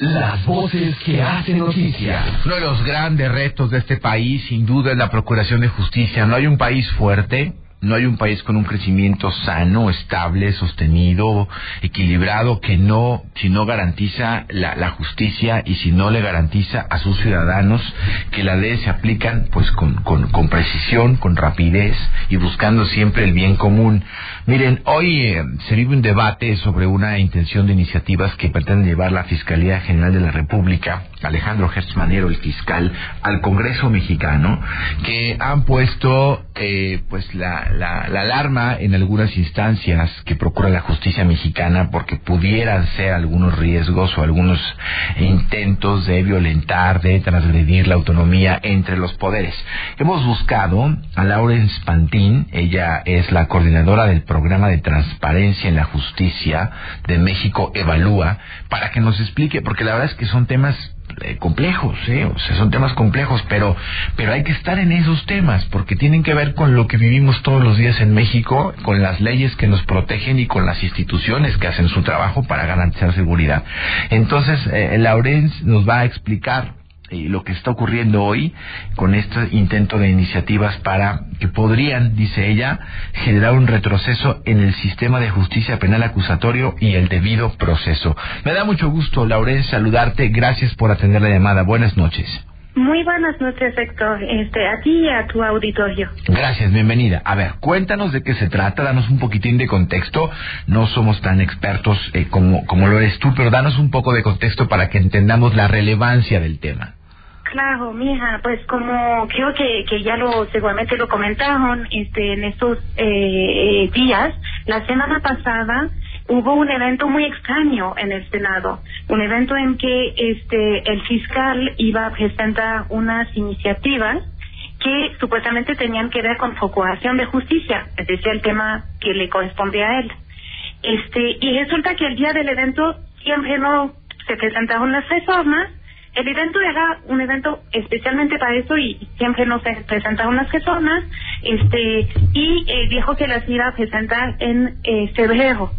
Las voces que hacen noticia. Uno de los grandes retos de este país, sin duda, es la procuración de justicia. No hay un país fuerte no hay un país con un crecimiento sano, estable, sostenido, equilibrado, que no, si no garantiza la, justicia y si no le garantiza a sus ciudadanos que las leyes se aplican pues con, con, precisión, con rapidez y buscando siempre el bien común. Miren, hoy eh, se vive un debate sobre una intención de iniciativas que pretende llevar la Fiscalía General de la República, Alejandro Gertz Manero, el fiscal, al Congreso mexicano, que han puesto eh, pues la, la, alarma en algunas instancias que procura la justicia mexicana porque pudieran ser algunos riesgos o algunos intentos de violentar, de transgredir la autonomía entre los poderes. Hemos buscado a Laurence Pantin, ella es la coordinadora del programa de transparencia en la justicia de México Evalúa, para que nos explique, porque la verdad es que son temas eh, complejos, ¿eh? o sea, son temas complejos, pero, pero hay que estar en esos temas, porque tienen que ver con lo que vivimos todos los días en México, con las leyes que nos protegen y con las instituciones que hacen su trabajo para garantizar seguridad. Entonces, eh, Laurence nos va a explicar y lo que está ocurriendo hoy con este intento de iniciativas para que podrían, dice ella, generar un retroceso en el sistema de justicia penal acusatorio y el debido proceso. Me da mucho gusto, Lauren, saludarte. Gracias por atender la llamada. Buenas noches. Muy buenas noches, Héctor. Este, a ti y a tu auditorio. Gracias, bienvenida. A ver, cuéntanos de qué se trata, danos un poquitín de contexto. No somos tan expertos eh, como, como lo eres tú, pero danos un poco de contexto para que entendamos la relevancia del tema. Claro, mija, pues como creo que, que ya lo seguramente lo comentaron este, en estos eh, eh, días, la semana pasada hubo un evento muy extraño en el Senado, un evento en que este el fiscal iba a presentar unas iniciativas que supuestamente tenían que ver con procuración de justicia, es decir, el tema que le corresponde a él. Este, y resulta que el día del evento siempre no se presentaron las reformas el evento era un evento especialmente para eso y siempre nos presentaron las personas este y dijo que las iba a presentar en eh, febrero.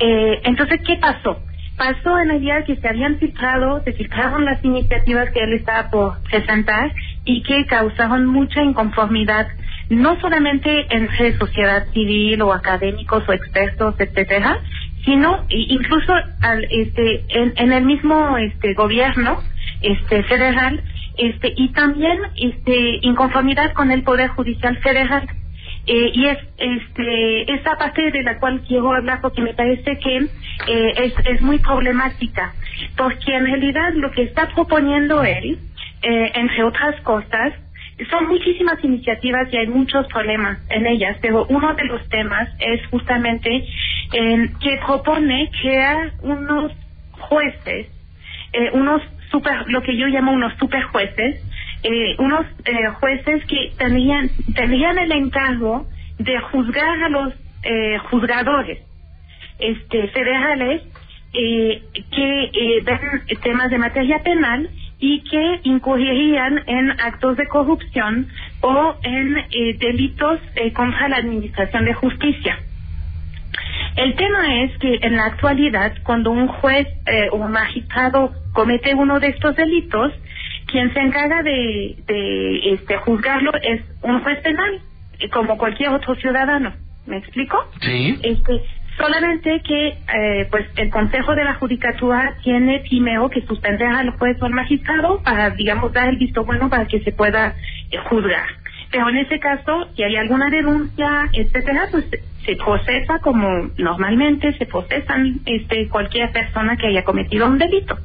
Eh, entonces, ¿qué pasó? Pasó en el día que se habían filtrado, se filtraron las iniciativas que él estaba por presentar y que causaron mucha inconformidad, no solamente entre sociedad civil o académicos o expertos, etcétera, sino incluso al, este, en, en el mismo este gobierno este federal este y también este inconformidad con el poder judicial federal. Eh, y es este esa parte de la cual quiero hablar porque me parece que eh, es, es muy problemática. Porque en realidad lo que está proponiendo él eh, entre otras cosas son muchísimas iniciativas y hay muchos problemas en ellas, pero uno de los temas es justamente que propone crear unos jueces, unos super, lo que yo llamo unos super jueces, eh, unos eh, jueces que tenían, tenían el encargo de juzgar a los eh, juzgadores este, federales eh, que eh, ven temas de materia penal y que incurrirían en actos de corrupción o en delitos contra la administración de justicia. El tema es que en la actualidad, cuando un juez o un magistrado comete uno de estos delitos, quien se encarga de, de este, juzgarlo es un juez penal, como cualquier otro ciudadano. ¿Me explico? Sí. Este, solamente que eh, pues el Consejo de la Judicatura tiene primero que suspender al juez o al magistrado para, digamos, dar el visto bueno para que se pueda eh, juzgar. Pero en ese caso, si hay alguna denuncia, etcétera, pues se procesa como normalmente se procesan este cualquier persona que haya cometido un delito.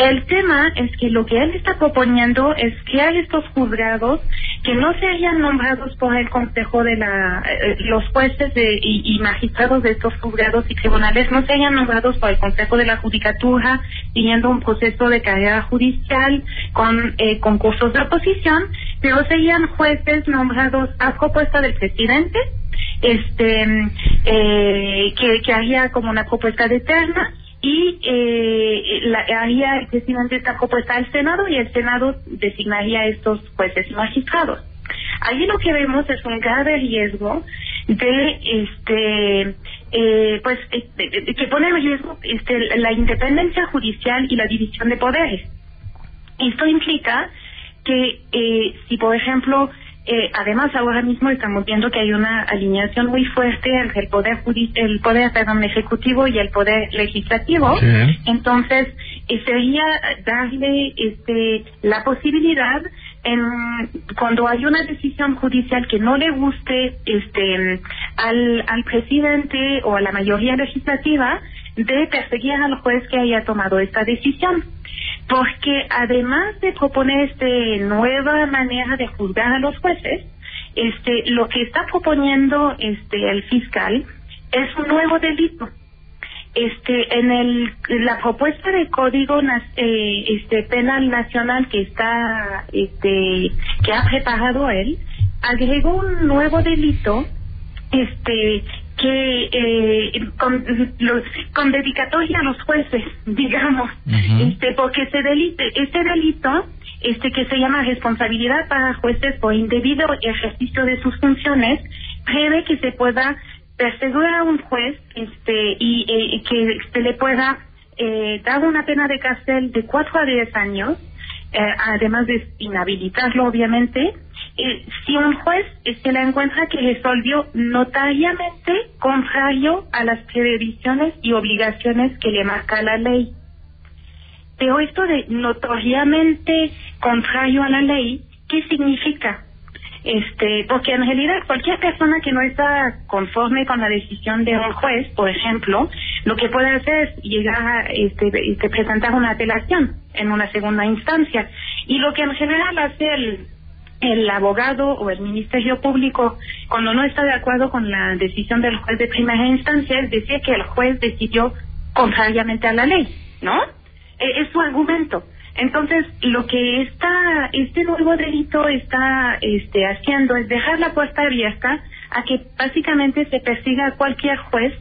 El tema es que lo que él está proponiendo es que hay estos juzgados que no se hayan nombrados por el Consejo de la, eh, los jueces y, magistrados de estos juzgados y tribunales no se hayan nombrados por el Consejo de la Judicatura, siguiendo un proceso de carrera judicial con eh, concursos de oposición, pero serían jueces nombrados a propuesta del presidente, este, eh, que, que haría como una propuesta de terna y eh, la, haría efectivamente esta propuesta al Senado y el Senado designaría a estos jueces magistrados. Allí lo que vemos es un grave riesgo de este eh, pues este, que pone en riesgo este, la independencia judicial y la división de poderes. Esto implica que eh, si, por ejemplo, eh, además ahora mismo estamos viendo que hay una alineación muy fuerte entre el poder el poder perdón, ejecutivo y el poder legislativo, entonces eh, sería darle este la posibilidad en, cuando hay una decisión judicial que no le guste este al, al presidente o a la mayoría legislativa de perseguir al juez que haya tomado esta decisión porque además de proponer este nueva manera de juzgar a los jueces, este lo que está proponiendo este el fiscal es un nuevo delito. Este en el la propuesta de código eh, este penal nacional que está este que ha preparado él agregó un nuevo delito este que eh, con, con dedicatoria a los jueces, digamos, este porque ese delito, este delito este que se llama responsabilidad para jueces por indebido ejercicio de sus funciones, prevé que se pueda perseguir a un juez este y eh, que se le pueda eh, dar una pena de cárcel de cuatro a diez años, eh, además de inhabilitarlo obviamente, eh, si un juez se le encuentra que resolvió notariamente contrario a las previsiones y obligaciones que le marca la ley. Pero esto de notoriamente contrario a la ley, ¿qué significa? Este, porque en realidad cualquier persona que no está conforme con la decisión de un juez, por ejemplo, lo que puede hacer es llegar a este, este presentar una apelación en una segunda instancia. Y lo que en general hace el el abogado o el Ministerio Público, cuando no está de acuerdo con la decisión del juez de primera instancia, es decir que el juez decidió contrariamente a la ley, ¿no? E, es su argumento. Entonces, lo que está, este nuevo delito está este, haciendo es dejar la puerta abierta a que básicamente se persiga a cualquier juez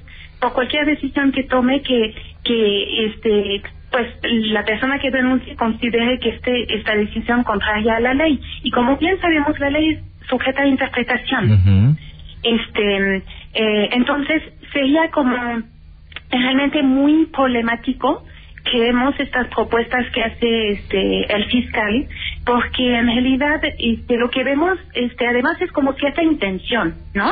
o cualquier decisión que tome que, que este, la persona que denuncie considere que este esta decisión contraria a la ley. Y como bien sabemos la ley es sujeta a interpretación. Este eh, entonces sería como realmente muy problemático que vemos estas propuestas que hace este el fiscal porque en realidad este lo que vemos este además es como cierta intención no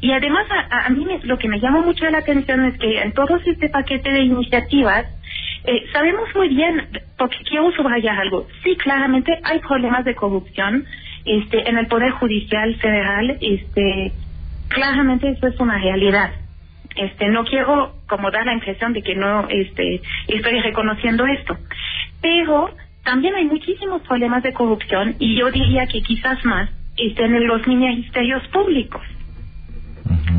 y además a, a mí lo que me llama mucho la atención es que en todo este paquete de iniciativas eh, sabemos muy bien, porque quiero subrayar algo, sí, claramente hay problemas de corrupción este, en el Poder Judicial Federal, este, claramente eso es una realidad. Este, no quiero como dar la impresión de que no este, estoy reconociendo esto, pero también hay muchísimos problemas de corrupción y yo diría que quizás más estén en los ministerios públicos.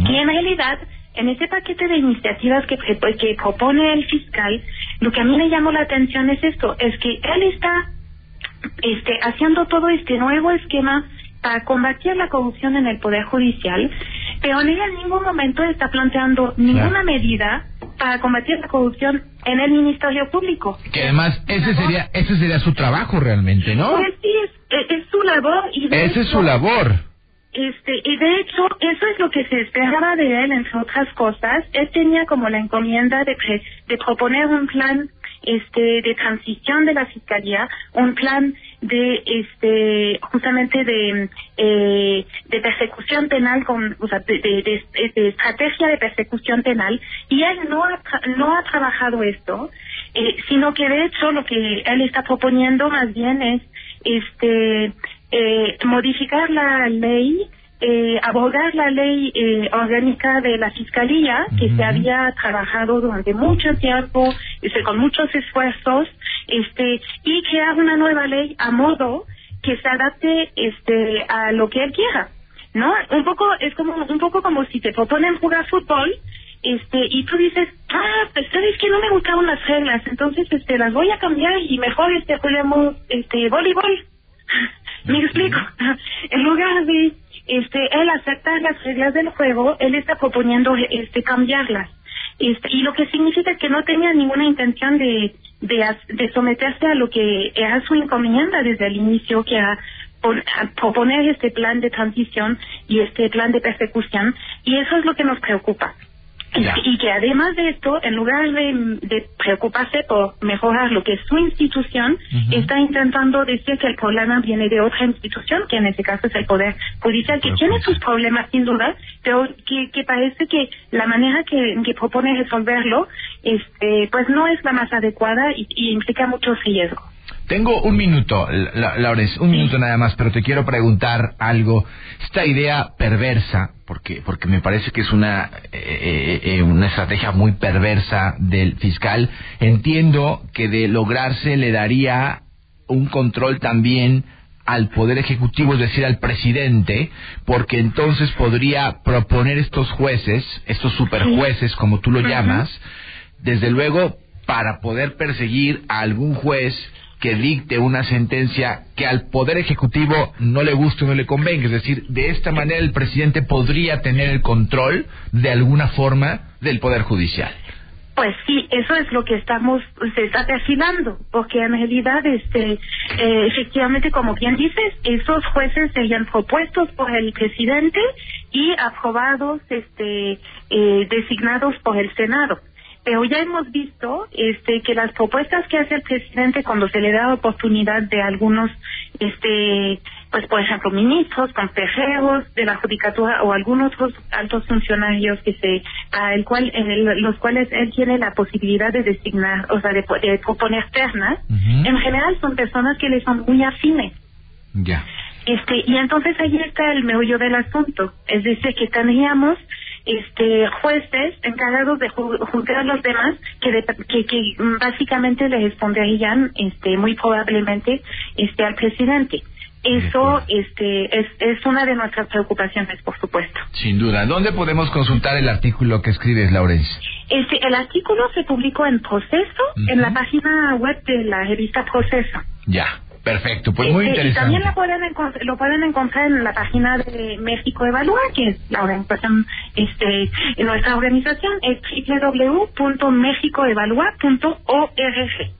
Y en realidad en ese paquete de iniciativas que, que propone el fiscal, lo que a mí me llamó la atención es esto, es que él está este, haciendo todo este nuevo esquema para combatir la corrupción en el Poder Judicial, pero en en ningún momento está planteando ninguna medida para combatir la corrupción en el Ministerio Público. Que además ese sería ese sería su trabajo realmente, ¿no? Pues sí, es, su labor. Y Esa es su labor. Este, y de hecho, eso es lo que se esperaba de él, entre otras cosas. Él tenía como la encomienda de, de proponer un plan este, de transición de la fiscalía, un plan de, este, justamente de, eh, de persecución penal, con, o sea, de, de, estrategia de persecución penal, y él no ha, no ha trabajado esto, eh, sino que de hecho lo que él está proponiendo más bien es, este, eh, modificar la ley, eh, abogar la ley eh, orgánica de la Fiscalía, que se había trabajado durante mucho tiempo, este, con muchos esfuerzos, este, y crear una nueva ley a modo que se adapte este, a lo que él quiera. ¿No? Un poco, es como, un poco como si te proponen jugar fútbol, este y tú dices ah pues sabes que no me gustaron las reglas entonces este las voy a cambiar y mejor este juguemos este voleibol me explico. En lugar de este él aceptar las reglas del juego, él está proponiendo este cambiarlas. Este, y lo que significa que no tenía ninguna intención de, de, someterse a lo que era su encomienda desde el inicio, que era proponer este plan de transición y este plan de persecución, y eso es lo que nos preocupa. Y, que además de esto, en lugar de, preocuparse por mejorar lo que es su institución, está intentando decir que el problema viene de otra institución, que en este caso es el Poder Judicial, que tiene sus problemas sin duda, pero que, parece que la manera que, propone resolverlo este, pues no es la más adecuada y, y implica mucho riesgo. Tengo un minuto, Laurence, un minuto nada más, pero te quiero preguntar algo. Esta idea perversa, porque porque me parece que es una eh, eh, una estrategia muy perversa del fiscal. Entiendo que de lograrse le daría un control también al poder ejecutivo, es decir, al presidente, porque entonces podría proponer estos jueces, estos superjueces, como tú lo llamas, desde luego para poder perseguir a algún juez que dicte una sentencia que al Poder Ejecutivo no le guste o no le convenga. Es decir, de esta manera el presidente podría tener el control de alguna forma del Poder Judicial. Pues sí, eso es lo que estamos, se está perfilando, porque en realidad, este, eh, efectivamente, como bien dices, esos jueces serían propuestos por el presidente y aprobados, este, eh, designados por el Senado pero ya hemos visto este que las propuestas que hace el presidente cuando se le da oportunidad de algunos este pues por ejemplo ministros consejeros de la judicatura o algunos otros altos funcionarios que se a el cual en los cuales él tiene la posibilidad de designar o sea de, proponer ternas en general son personas que le son muy afines. Ya. Este y entonces ahí está el meollo del asunto. Es decir que tendríamos este jueces encargados de juzgar a los demás que, que, básicamente le responderían este muy probablemente este al presidente. Eso este es, es una de nuestras preocupaciones por supuesto. Sin duda. Dónde podemos consultar el artículo que escribes Laurence este el artículo se publicó en Proceso en la página web de la revista Proceso. Ya Perfecto, pues muy interesante. Y también lo pueden, lo pueden encontrar en la página de México Evalúa, que es la organización, este, nuestra organización es www.mexicoevalúa.org.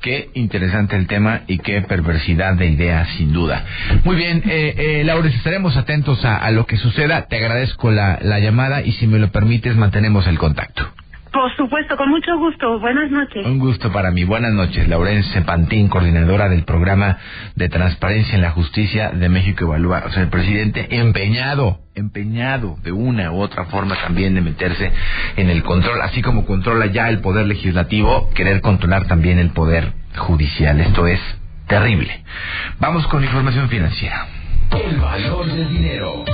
Qué interesante el tema y qué perversidad de ideas, sin duda. Muy bien, eh, eh, Laura, estaremos atentos a, a, lo que suceda. Te agradezco la, la llamada y si me lo permites, mantenemos el contacto. Por supuesto, con mucho gusto. Buenas noches. Un gusto para mí. Buenas noches. Laurence Pantín, coordinadora del programa de transparencia en la justicia de México Evalúa. O sea, el presidente empeñado, empeñado de una u otra forma también de meterse en el control, así como controla ya el poder legislativo, querer controlar también el poder judicial. Esto es terrible. Vamos con información financiera. El valor del dinero.